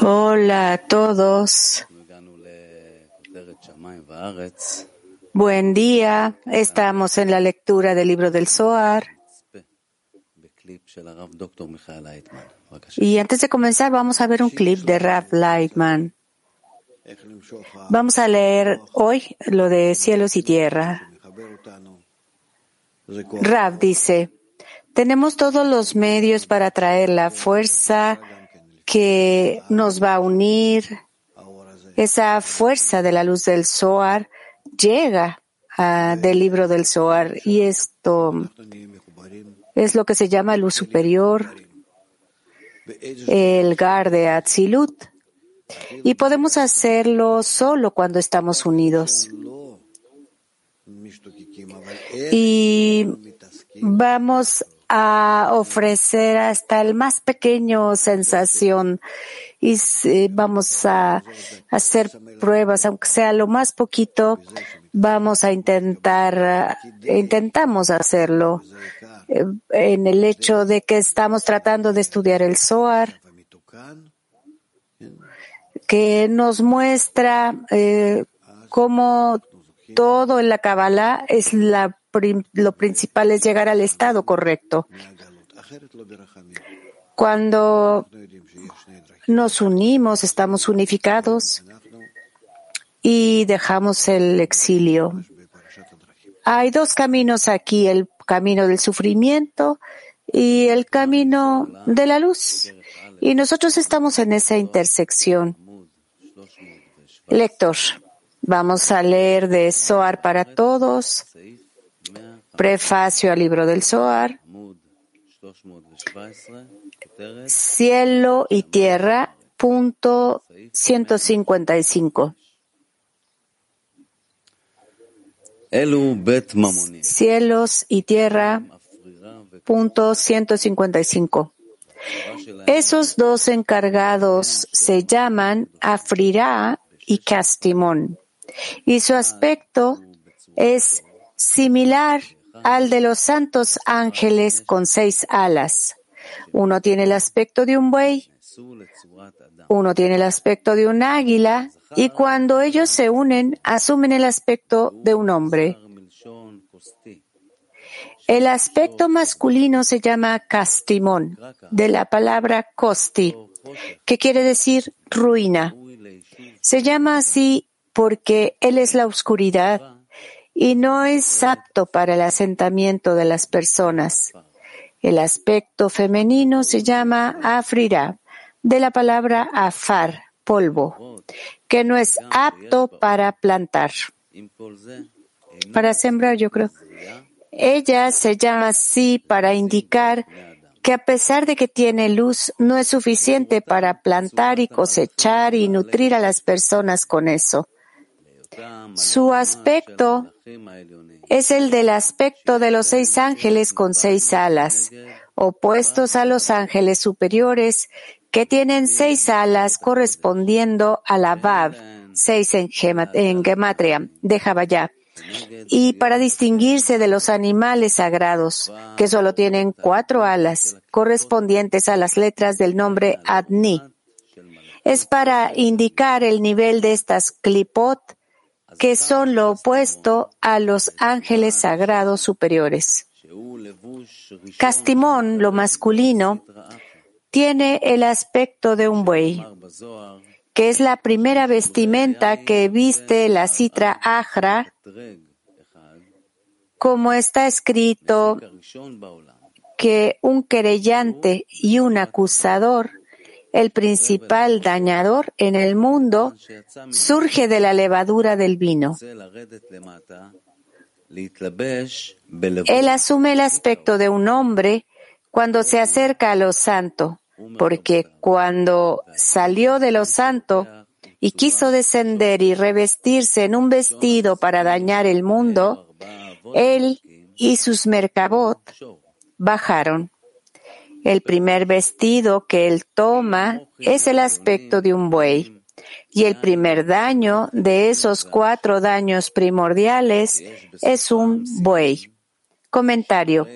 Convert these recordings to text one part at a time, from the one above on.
Hola a todos. Buen día. Estamos en la lectura del libro del Zohar. Y antes de comenzar, vamos a ver un clip de Rav Lightman. Vamos a leer hoy lo de cielos y tierra. Rav dice, tenemos todos los medios para traer la fuerza que nos va a unir. Esa fuerza de la luz del Zohar llega del libro del Zohar y esto es lo que se llama luz superior, el Gar de Atzilut. Y podemos hacerlo solo cuando estamos unidos. Y vamos a ofrecer hasta el más pequeño sensación. Y vamos a hacer pruebas, aunque sea lo más poquito, vamos a intentar, intentamos hacerlo eh, en el hecho de que estamos tratando de estudiar el Zohar, que nos muestra eh, cómo todo en la Kabbalah es la lo principal es llegar al estado correcto. Cuando nos unimos, estamos unificados y dejamos el exilio. Hay dos caminos aquí, el camino del sufrimiento y el camino de la luz. Y nosotros estamos en esa intersección. Lector, vamos a leer de Zohar para todos, Prefacio al libro del Zohar. Cielo y tierra, punto 155. Cielos y tierra, punto 155. Esos dos encargados se llaman Afrirá y Castimón, y su aspecto es similar al de los santos ángeles con seis alas. Uno tiene el aspecto de un buey, uno tiene el aspecto de un águila, y cuando ellos se unen, asumen el aspecto de un hombre. El aspecto masculino se llama castimón, de la palabra costi, que quiere decir ruina. Se llama así porque él es la oscuridad y no es apto para el asentamiento de las personas. El aspecto femenino se llama afrira, de la palabra afar, polvo, que no es apto para plantar. Para sembrar, yo creo. Ella se llama así para indicar que a pesar de que tiene luz, no es suficiente para plantar y cosechar y nutrir a las personas con eso. Su aspecto es el del aspecto de los seis ángeles con seis alas, opuestos a los ángeles superiores que tienen seis alas correspondiendo a la Vav, seis en, gematria, de Jabayá, y para distinguirse de los animales sagrados, que solo tienen cuatro alas, correspondientes a las letras del nombre Adni. Es para indicar el nivel de estas klipot que son lo opuesto a los ángeles sagrados superiores. Castimón, lo masculino, tiene el aspecto de un buey, que es la primera vestimenta que viste la citra Ajra, como está escrito que un querellante y un acusador el principal dañador en el mundo surge de la levadura del vino. Él asume el aspecto de un hombre cuando se acerca a lo santo, porque cuando salió de lo santo y quiso descender y revestirse en un vestido para dañar el mundo, él y sus mercabot bajaron. El primer vestido que él toma es el aspecto de un buey. Y el primer daño de esos cuatro daños primordiales es un buey. Comentario.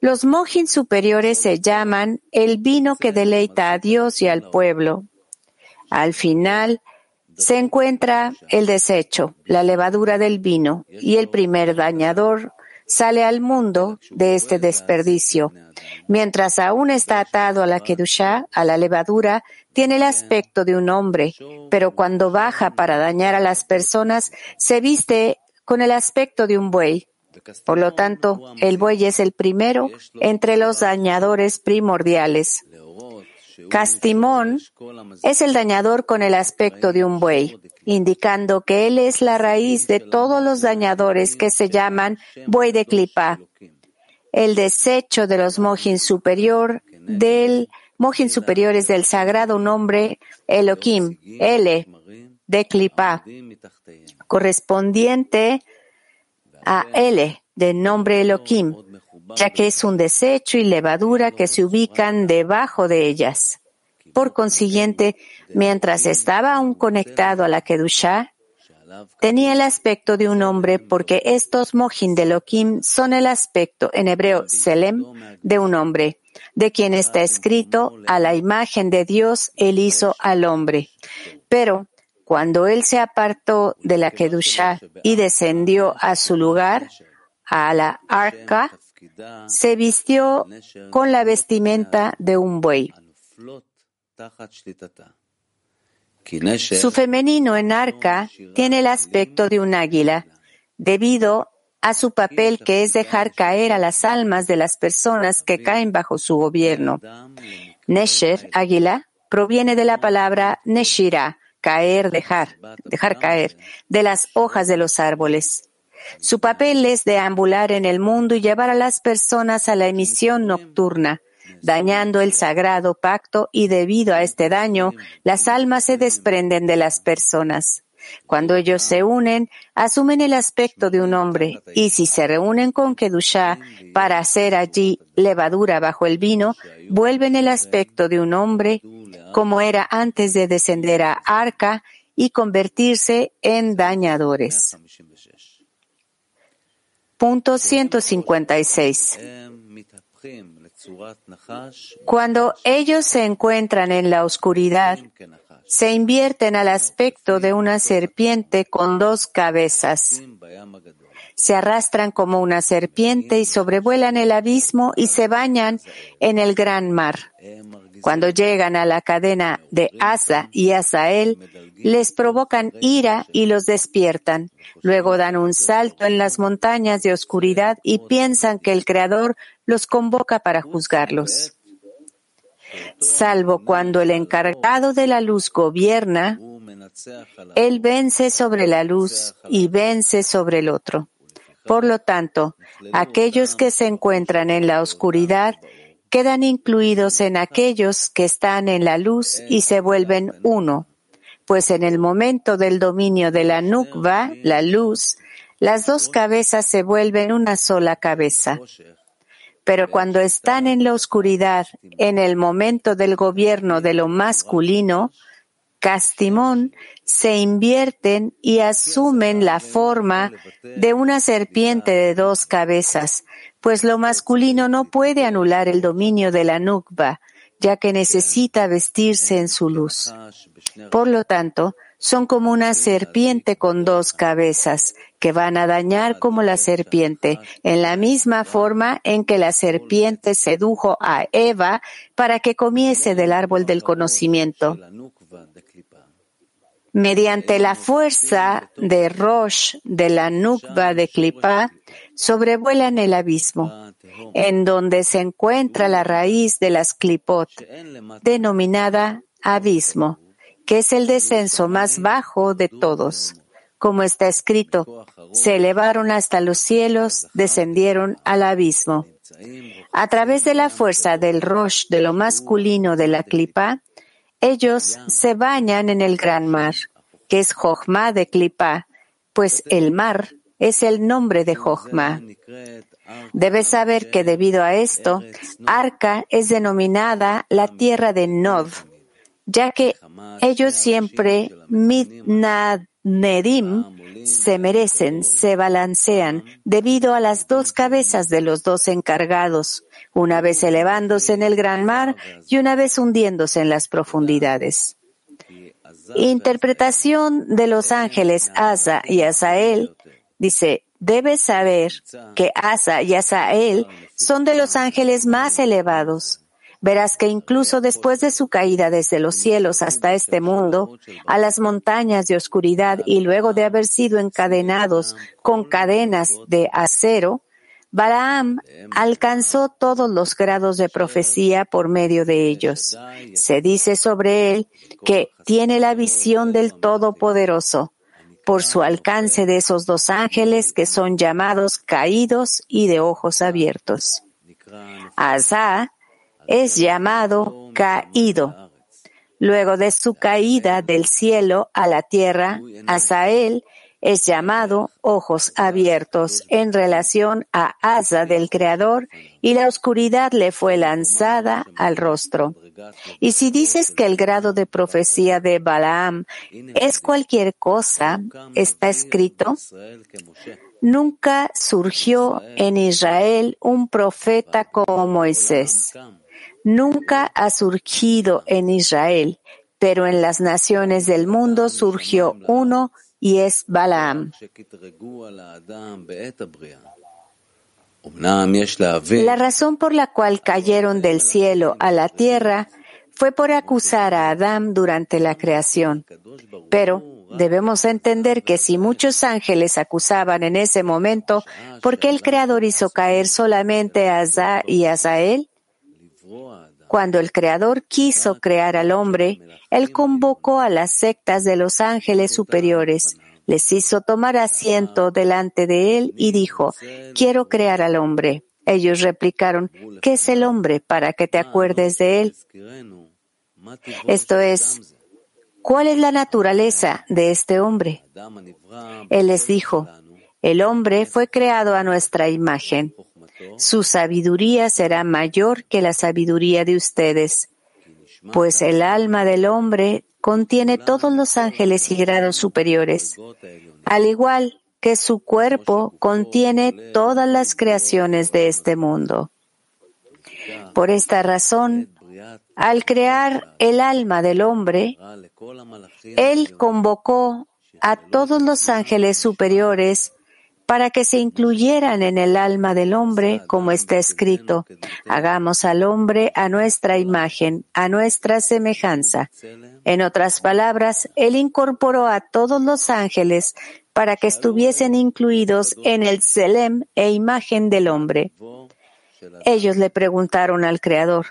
Los mojin superiores se llaman el vino que deleita a Dios y al pueblo. Al final se encuentra el desecho, la levadura del vino, y el primer dañador sale al mundo de este desperdicio. Mientras aún está atado a la Kedushá, a la levadura, tiene el aspecto de un hombre, pero cuando baja para dañar a las personas, se viste con el aspecto de un buey. Por lo tanto, el buey es el primero entre los dañadores primordiales. Castimón es el dañador con el aspecto de un buey, indicando que él es la raíz de todos los dañadores que se llaman buey de clipa. El desecho de los mojin superior del mojin superior es del sagrado nombre Elohim, L, de clipa, correspondiente a L, del nombre Elohim, ya que es un desecho y levadura que se ubican debajo de ellas. Por consiguiente, mientras estaba aún conectado a la Kedushá, tenía el aspecto de un hombre porque estos mojin de Elohim son el aspecto, en hebreo Selem, de un hombre, de quien está escrito, a la imagen de Dios él hizo al hombre. Pero cuando él se apartó de la Kedushá y descendió a su lugar, a la arca, se vistió con la vestimenta de un buey. Su femenino en arca tiene el aspecto de un águila, debido a su papel que es dejar caer a las almas de las personas que caen bajo su gobierno. Nesher, águila, proviene de la palabra Neshira, caer, dejar, dejar caer, de las hojas de los árboles. Su papel es deambular en el mundo y llevar a las personas a la emisión nocturna, dañando el sagrado pacto y debido a este daño, las almas se desprenden de las personas. Cuando ellos se unen, asumen el aspecto de un hombre, y si se reúnen con Kedushá para hacer allí levadura bajo el vino, vuelven el aspecto de un hombre, como era antes de descender a Arca y convertirse en dañadores. Punto 156. Cuando ellos se encuentran en la oscuridad, se invierten al aspecto de una serpiente con dos cabezas. Se arrastran como una serpiente y sobrevuelan el abismo y se bañan en el gran mar. Cuando llegan a la cadena de Asa y Asael, les provocan ira y los despiertan. Luego dan un salto en las montañas de oscuridad y piensan que el Creador los convoca para juzgarlos. Salvo cuando el encargado de la luz gobierna, él vence sobre la luz y vence sobre el otro. Por lo tanto, aquellos que se encuentran en la oscuridad quedan incluidos en aquellos que están en la luz y se vuelven uno, pues en el momento del dominio de la nukva, la luz, las dos cabezas se vuelven una sola cabeza. Pero cuando están en la oscuridad, en el momento del gobierno de lo masculino, Castimón, se invierten y asumen la forma de una serpiente de dos cabezas, pues lo masculino no puede anular el dominio de la nukba, ya que necesita vestirse en su luz. Por lo tanto, son como una serpiente con dos cabezas, que van a dañar como la serpiente, en la misma forma en que la serpiente sedujo a Eva para que comiese del árbol del conocimiento. Mediante la fuerza de Rosh de la Nukba de Klipá, sobrevuelan el abismo, en donde se encuentra la raíz de las Klipot, denominada abismo que es el descenso más bajo de todos. Como está escrito, se elevaron hasta los cielos, descendieron al abismo. A través de la fuerza del Rosh de lo masculino de la clipa, ellos se bañan en el gran mar, que es Jochma de clipa, pues el mar es el nombre de Jochma. Debes saber que debido a esto, Arca es denominada la tierra de Nov, ya que ellos siempre mitnadedim se merecen, se balancean debido a las dos cabezas de los dos encargados, una vez elevándose en el gran mar y una vez hundiéndose en las profundidades. Interpretación de los ángeles Asa y Asael dice, debes saber que Asa y Asael son de los ángeles más elevados. Verás que incluso después de su caída desde los cielos hasta este mundo, a las montañas de oscuridad y luego de haber sido encadenados con cadenas de acero, Balaam alcanzó todos los grados de profecía por medio de ellos. Se dice sobre él que tiene la visión del Todopoderoso por su alcance de esos dos ángeles que son llamados caídos y de ojos abiertos. Asa es llamado caído. Luego de su caída del cielo a la tierra, Asael es llamado ojos abiertos en relación a Asa del Creador y la oscuridad le fue lanzada al rostro. Y si dices que el grado de profecía de Balaam es cualquier cosa, está escrito, nunca surgió en Israel un profeta como Moisés nunca ha surgido en Israel, pero en las naciones del mundo surgió uno y es Balaam. La razón por la cual cayeron del cielo a la tierra fue por acusar a Adán durante la creación. Pero debemos entender que si muchos ángeles acusaban en ese momento, ¿por qué el Creador hizo caer solamente a Azá y a Azael? Cuando el Creador quiso crear al hombre, Él convocó a las sectas de los ángeles superiores, les hizo tomar asiento delante de Él y dijo, quiero crear al hombre. Ellos replicaron, ¿qué es el hombre para que te acuerdes de él? Esto es, ¿cuál es la naturaleza de este hombre? Él les dijo, el hombre fue creado a nuestra imagen. Su sabiduría será mayor que la sabiduría de ustedes, pues el alma del hombre contiene todos los ángeles y grados superiores, al igual que su cuerpo contiene todas las creaciones de este mundo. Por esta razón, al crear el alma del hombre, Él convocó a todos los ángeles superiores para que se incluyeran en el alma del hombre, como está escrito, hagamos al hombre a nuestra imagen, a nuestra semejanza. En otras palabras, Él incorporó a todos los ángeles para que estuviesen incluidos en el Selem e imagen del hombre. Ellos le preguntaron al Creador,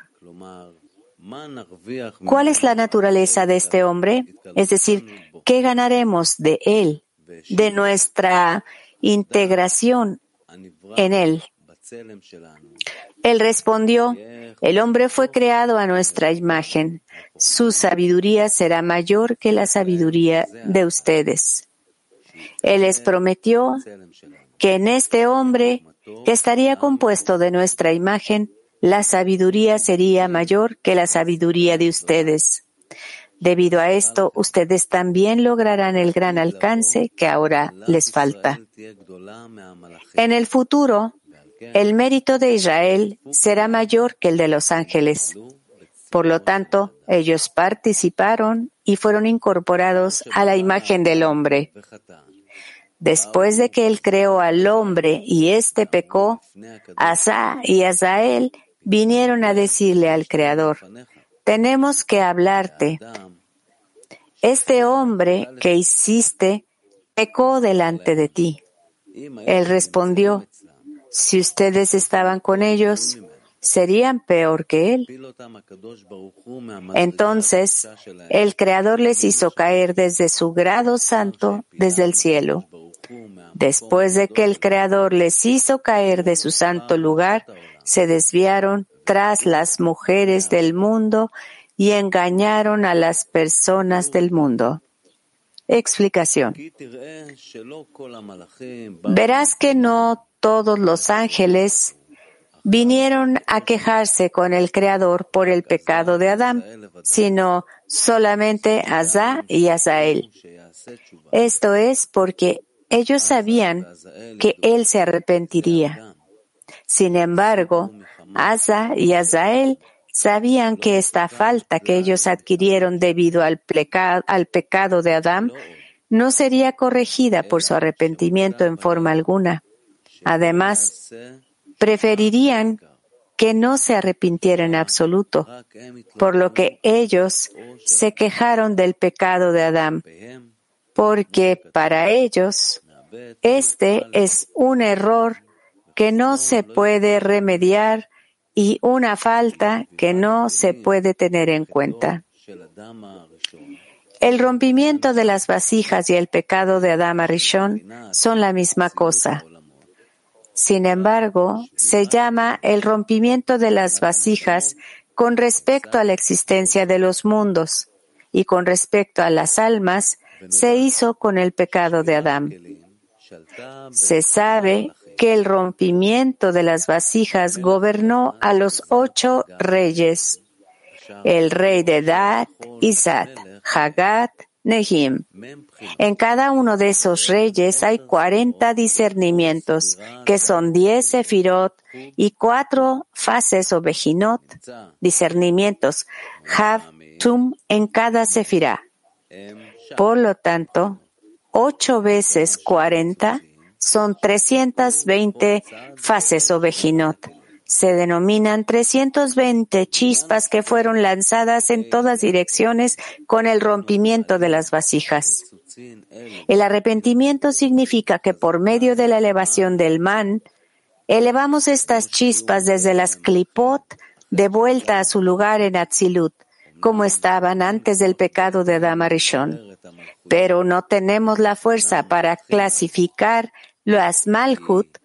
¿cuál es la naturaleza de este hombre? Es decir, ¿qué ganaremos de él, de nuestra integración en él. Él respondió, el hombre fue creado a nuestra imagen. Su sabiduría será mayor que la sabiduría de ustedes. Él les prometió que en este hombre, que estaría compuesto de nuestra imagen, la sabiduría sería mayor que la sabiduría de ustedes. Debido a esto, ustedes también lograrán el gran alcance que ahora les falta. En el futuro, el mérito de Israel será mayor que el de los ángeles. Por lo tanto, ellos participaron y fueron incorporados a la imagen del hombre. Después de que él creó al hombre y éste pecó, Asa y Azael vinieron a decirle al Creador, tenemos que hablarte. Este hombre que hiciste pecó delante de ti. Él respondió, si ustedes estaban con ellos, serían peor que él. Entonces, el Creador les hizo caer desde su grado santo, desde el cielo. Después de que el Creador les hizo caer de su santo lugar, se desviaron tras las mujeres del mundo y engañaron a las personas del mundo. Explicación. Verás que no todos los ángeles vinieron a quejarse con el Creador por el pecado de Adán, sino solamente Azá y Azael. Esto es porque ellos sabían que él se arrepentiría. Sin embargo, Asa y Azael sabían que esta falta que ellos adquirieron debido al, al pecado de Adán no sería corregida por su arrepentimiento en forma alguna. Además, preferirían que no se arrepintieran en absoluto, por lo que ellos se quejaron del pecado de Adán, porque para ellos este es un error que no se puede remediar y una falta que no se puede tener en cuenta. El rompimiento de las vasijas y el pecado de Adama Rishon son la misma cosa. Sin embargo, se llama el rompimiento de las vasijas con respecto a la existencia de los mundos y con respecto a las almas se hizo con el pecado de Adán. Se sabe que el rompimiento de las vasijas gobernó a los ocho reyes, el rey de Dat, Isat, Hagat, Nehim. En cada uno de esos reyes hay cuarenta discernimientos, que son diez sefirot y cuatro fases o bejinot, discernimientos, Hav, Tum en cada sefirá. Por lo tanto, ocho veces cuarenta son 320 fases o vejinot. Se denominan 320 chispas que fueron lanzadas en todas direcciones con el rompimiento de las vasijas. El arrepentimiento significa que por medio de la elevación del man, elevamos estas chispas desde las clipot de vuelta a su lugar en Atzilut, como estaban antes del pecado de Adama Rishon. Pero no tenemos la fuerza para clasificar las Malhut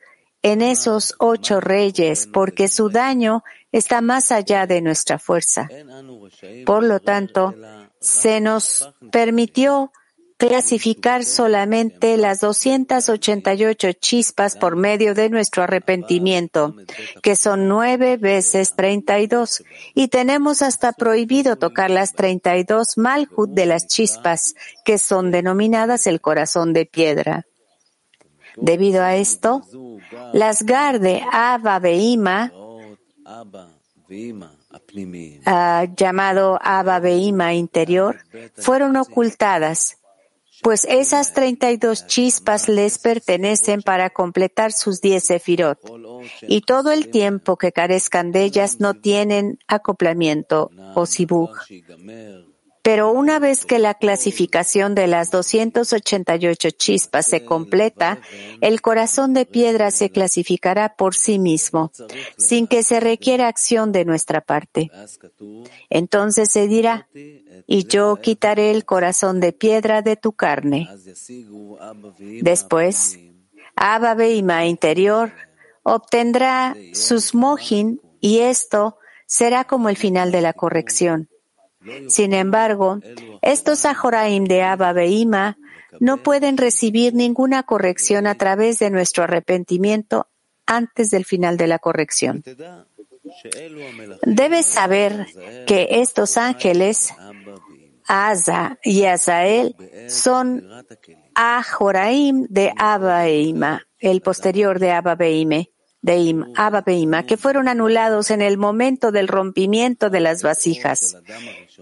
en esos ocho reyes, porque su daño está más allá de nuestra fuerza. Por lo tanto, se nos permitió clasificar solamente las 288 chispas por medio de nuestro arrepentimiento, que son nueve veces 32, y tenemos hasta prohibido tocar las 32 malhut de las chispas, que son denominadas el corazón de piedra. Debido a esto, las de Abba ah, llamado Abba interior, fueron ocultadas, pues esas 32 chispas les pertenecen para completar sus 10 sefirot, y todo el tiempo que carezcan de ellas no tienen acoplamiento o sibuj. Pero una vez que la clasificación de las 288 chispas se completa, el corazón de piedra se clasificará por sí mismo, sin que se requiera acción de nuestra parte. Entonces se dirá, y yo quitaré el corazón de piedra de tu carne. Después, Abba Beima interior obtendrá sus mohin y esto será como el final de la corrección. Sin embargo, estos Ajoraim de Abba Beima no pueden recibir ninguna corrección a través de nuestro arrepentimiento antes del final de la corrección. Debes saber que estos ángeles, Asa y Azael, son Ajoraim de Abba Beima, el posterior de Abba Beime de Abba Beima, que fueron anulados en el momento del rompimiento de las vasijas.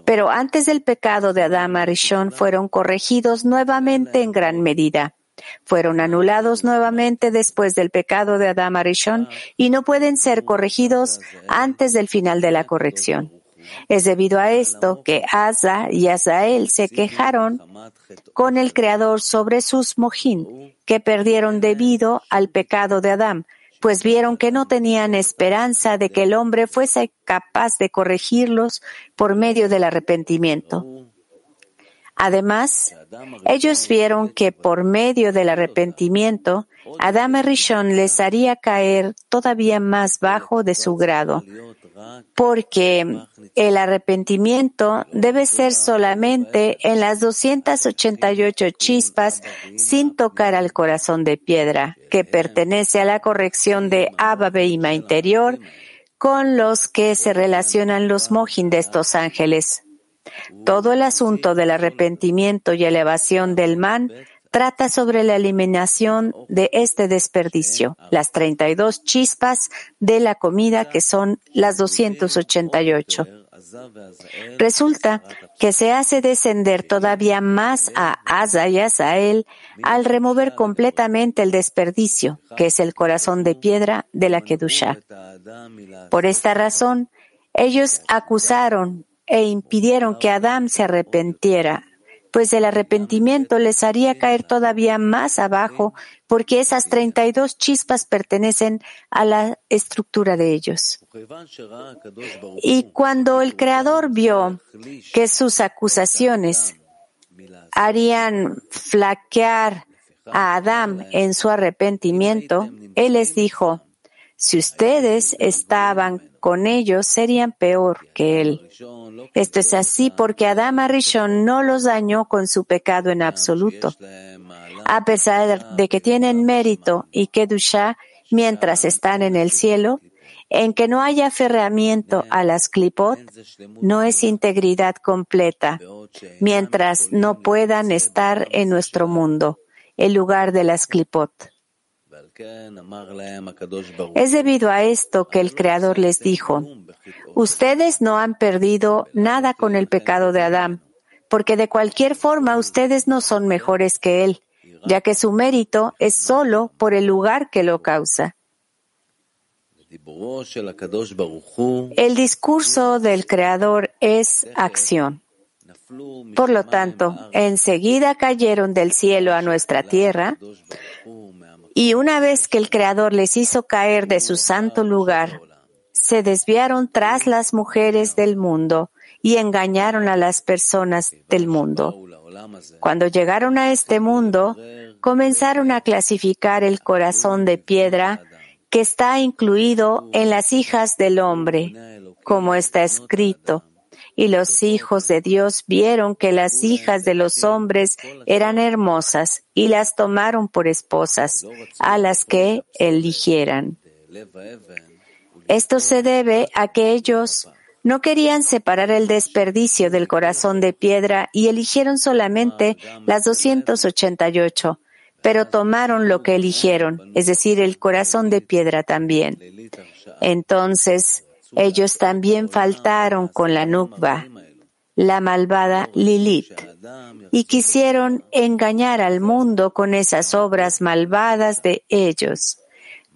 Pero antes del pecado de Adam Arishon fueron corregidos nuevamente en gran medida. Fueron anulados nuevamente después del pecado de Adam Arishon y no pueden ser corregidos antes del final de la corrección. Es debido a esto que Asa y Azael se quejaron con el Creador sobre sus mojín, que perdieron debido al pecado de Adán, pues vieron que no tenían esperanza de que el hombre fuese capaz de corregirlos por medio del arrepentimiento. Además, ellos vieron que por medio del arrepentimiento, Adam Rishon les haría caer todavía más bajo de su grado, porque el arrepentimiento debe ser solamente en las 288 chispas sin tocar al corazón de piedra, que pertenece a la corrección de Abba Beima interior, con los que se relacionan los mojin de estos ángeles. Todo el asunto del arrepentimiento y elevación del man trata sobre la eliminación de este desperdicio, las 32 chispas de la comida que son las 288. Resulta que se hace descender todavía más a Asa y Asael al remover completamente el desperdicio, que es el corazón de piedra de la Kedusha. Por esta razón, ellos acusaron e impidieron que Adán se arrepentiera pues el arrepentimiento les haría caer todavía más abajo, porque esas 32 chispas pertenecen a la estructura de ellos. Y cuando el Creador vio que sus acusaciones harían flaquear a Adán en su arrepentimiento, Él les dijo, si ustedes estaban con ellos, serían peor que él. Esto es así porque Adama Rishon no los dañó con su pecado en absoluto. A pesar de que tienen mérito y Kedusha mientras están en el cielo, en que no haya aferramiento a las clipot, no es integridad completa, mientras no puedan estar en nuestro mundo, el lugar de las clipot. Es debido a esto que el Creador les dijo, ustedes no han perdido nada con el pecado de Adán, porque de cualquier forma ustedes no son mejores que él, ya que su mérito es solo por el lugar que lo causa. El discurso del Creador es acción. Por lo tanto, enseguida cayeron del cielo a nuestra tierra y una vez que el Creador les hizo caer de su santo lugar, se desviaron tras las mujeres del mundo y engañaron a las personas del mundo. Cuando llegaron a este mundo, comenzaron a clasificar el corazón de piedra que está incluido en las hijas del hombre, como está escrito. Y los hijos de Dios vieron que las hijas de los hombres eran hermosas y las tomaron por esposas, a las que eligieran. Esto se debe a que ellos no querían separar el desperdicio del corazón de piedra y eligieron solamente las 288, pero tomaron lo que eligieron, es decir, el corazón de piedra también. Entonces, ellos también faltaron con la Nukba, la malvada Lilith, y quisieron engañar al mundo con esas obras malvadas de ellos,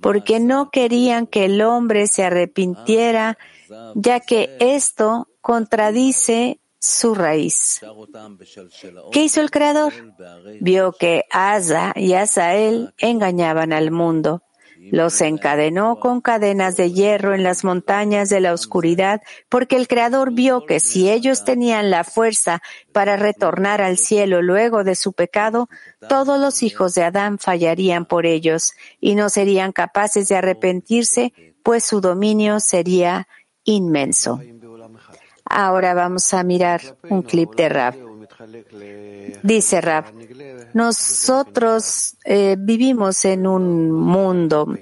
porque no querían que el hombre se arrepintiera, ya que esto contradice su raíz. ¿Qué hizo el Creador? Vio que Asa y Asael engañaban al mundo los encadenó con cadenas de hierro en las montañas de la oscuridad, porque el Creador vio que si ellos tenían la fuerza para retornar al cielo luego de su pecado, todos los hijos de Adán fallarían por ellos y no serían capaces de arrepentirse, pues su dominio sería inmenso. Ahora vamos a mirar un clip de Rab. Dice Rab, nosotros eh, vivimos en un mundo,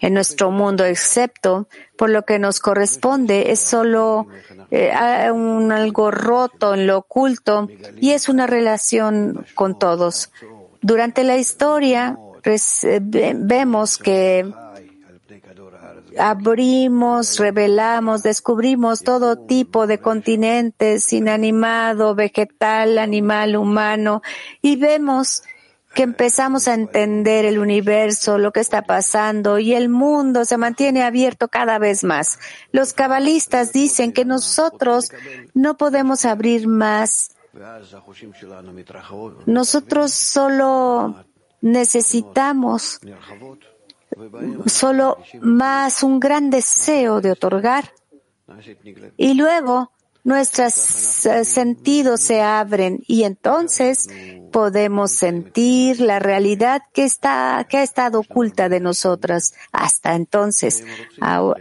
en nuestro mundo, excepto por lo que nos corresponde, es solo eh, un algo roto en lo oculto y es una relación con todos. Durante la historia eh, vemos que abrimos, revelamos, descubrimos todo tipo de continentes, inanimado, vegetal, animal, humano, y vemos que empezamos a entender el universo, lo que está pasando y el mundo se mantiene abierto cada vez más. Los cabalistas dicen que nosotros no podemos abrir más. Nosotros solo necesitamos solo más un gran deseo de otorgar. Y luego nuestros eh, sentidos se abren y entonces podemos sentir la realidad que está, que ha estado oculta de nosotras hasta entonces.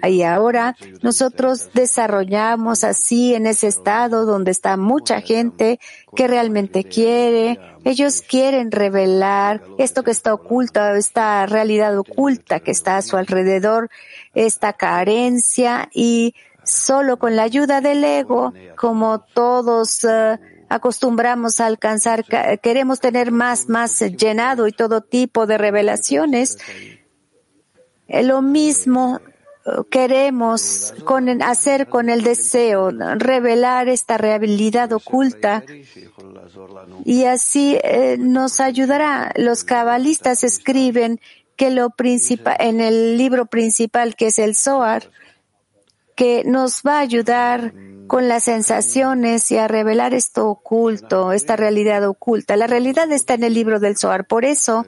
Y ahora nosotros desarrollamos así en ese estado donde está mucha gente que realmente quiere, ellos quieren revelar esto que está oculto, esta realidad oculta que está a su alrededor, esta carencia y solo con la ayuda del ego, como todos eh, acostumbramos a alcanzar, queremos tener más, más llenado y todo tipo de revelaciones. Lo mismo queremos con, hacer con el deseo, revelar esta realidad oculta y así eh, nos ayudará. Los cabalistas escriben que lo principal, en el libro principal que es el Zohar, que nos va a ayudar con las sensaciones y a revelar esto oculto, esta realidad oculta. La realidad está en el libro del Zohar. Por eso,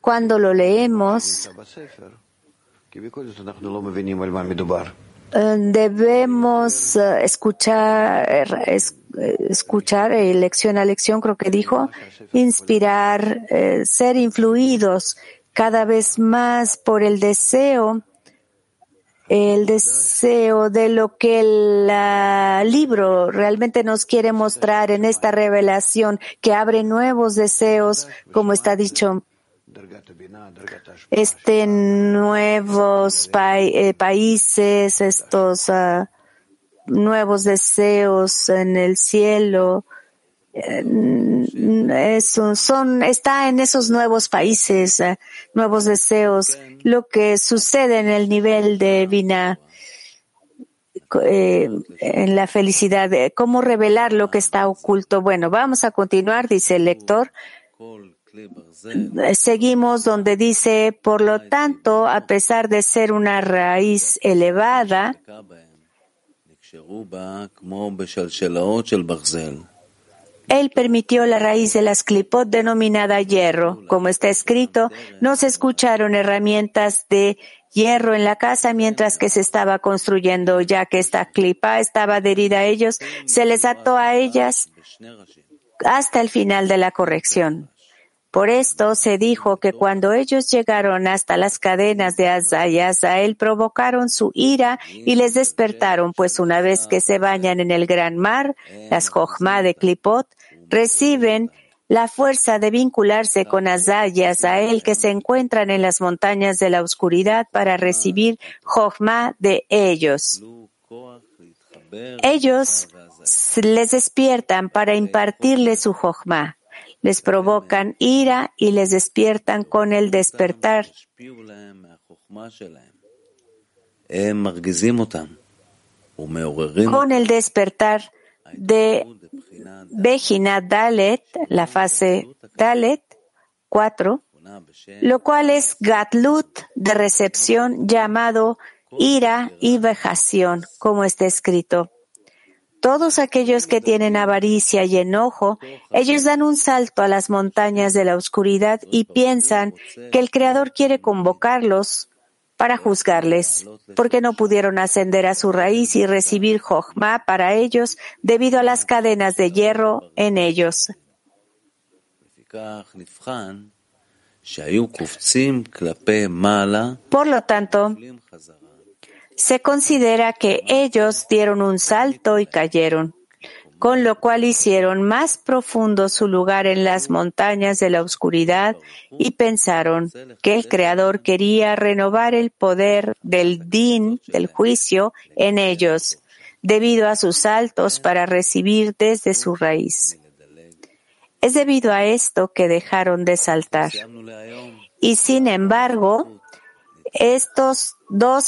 cuando lo leemos, eh, debemos eh, escuchar, escuchar eh, lección a lección, creo que dijo, inspirar, ser influidos cada vez más por el deseo, el deseo de lo que el libro realmente nos quiere mostrar en esta revelación que abre nuevos deseos, como está dicho este nuevos eh, países, estos ah, nuevos deseos en el cielo, eso, son, está en esos nuevos países, ah, nuevos deseos, lo que sucede en el nivel de Vina, eh, en la felicidad, cómo revelar lo que está oculto. Bueno, vamos a continuar, dice el lector. Seguimos donde dice, por lo tanto, a pesar de ser una raíz elevada, él permitió la raíz de las clipot denominada hierro. Como está escrito, no se escucharon herramientas de hierro en la casa mientras que se estaba construyendo, ya que esta clipa estaba adherida a ellos, se les ató a ellas hasta el final de la corrección. Por esto se dijo que cuando ellos llegaron hasta las cadenas de Asa y Azael provocaron su ira y les despertaron, pues una vez que se bañan en el gran mar, las Jochma de Klipot reciben la fuerza de vincularse con Asa y Azael que se encuentran en las montañas de la oscuridad para recibir Jochma de ellos. Ellos les despiertan para impartirles su Jochma les provocan ira y les despiertan con el despertar. Con el despertar de Bejina Dalet, la fase Dalet 4, lo cual es Gatlut de recepción llamado ira y vejación, como está escrito todos aquellos que tienen avaricia y enojo, ellos dan un salto a las montañas de la oscuridad y piensan que el Creador quiere convocarlos para juzgarles, porque no pudieron ascender a su raíz y recibir Jochma para ellos debido a las cadenas de hierro en ellos. Por lo tanto, se considera que ellos dieron un salto y cayeron, con lo cual hicieron más profundo su lugar en las montañas de la oscuridad y pensaron que el Creador quería renovar el poder del din, del juicio, en ellos, debido a sus saltos para recibir desde su raíz. Es debido a esto que dejaron de saltar. Y sin embargo, estos dos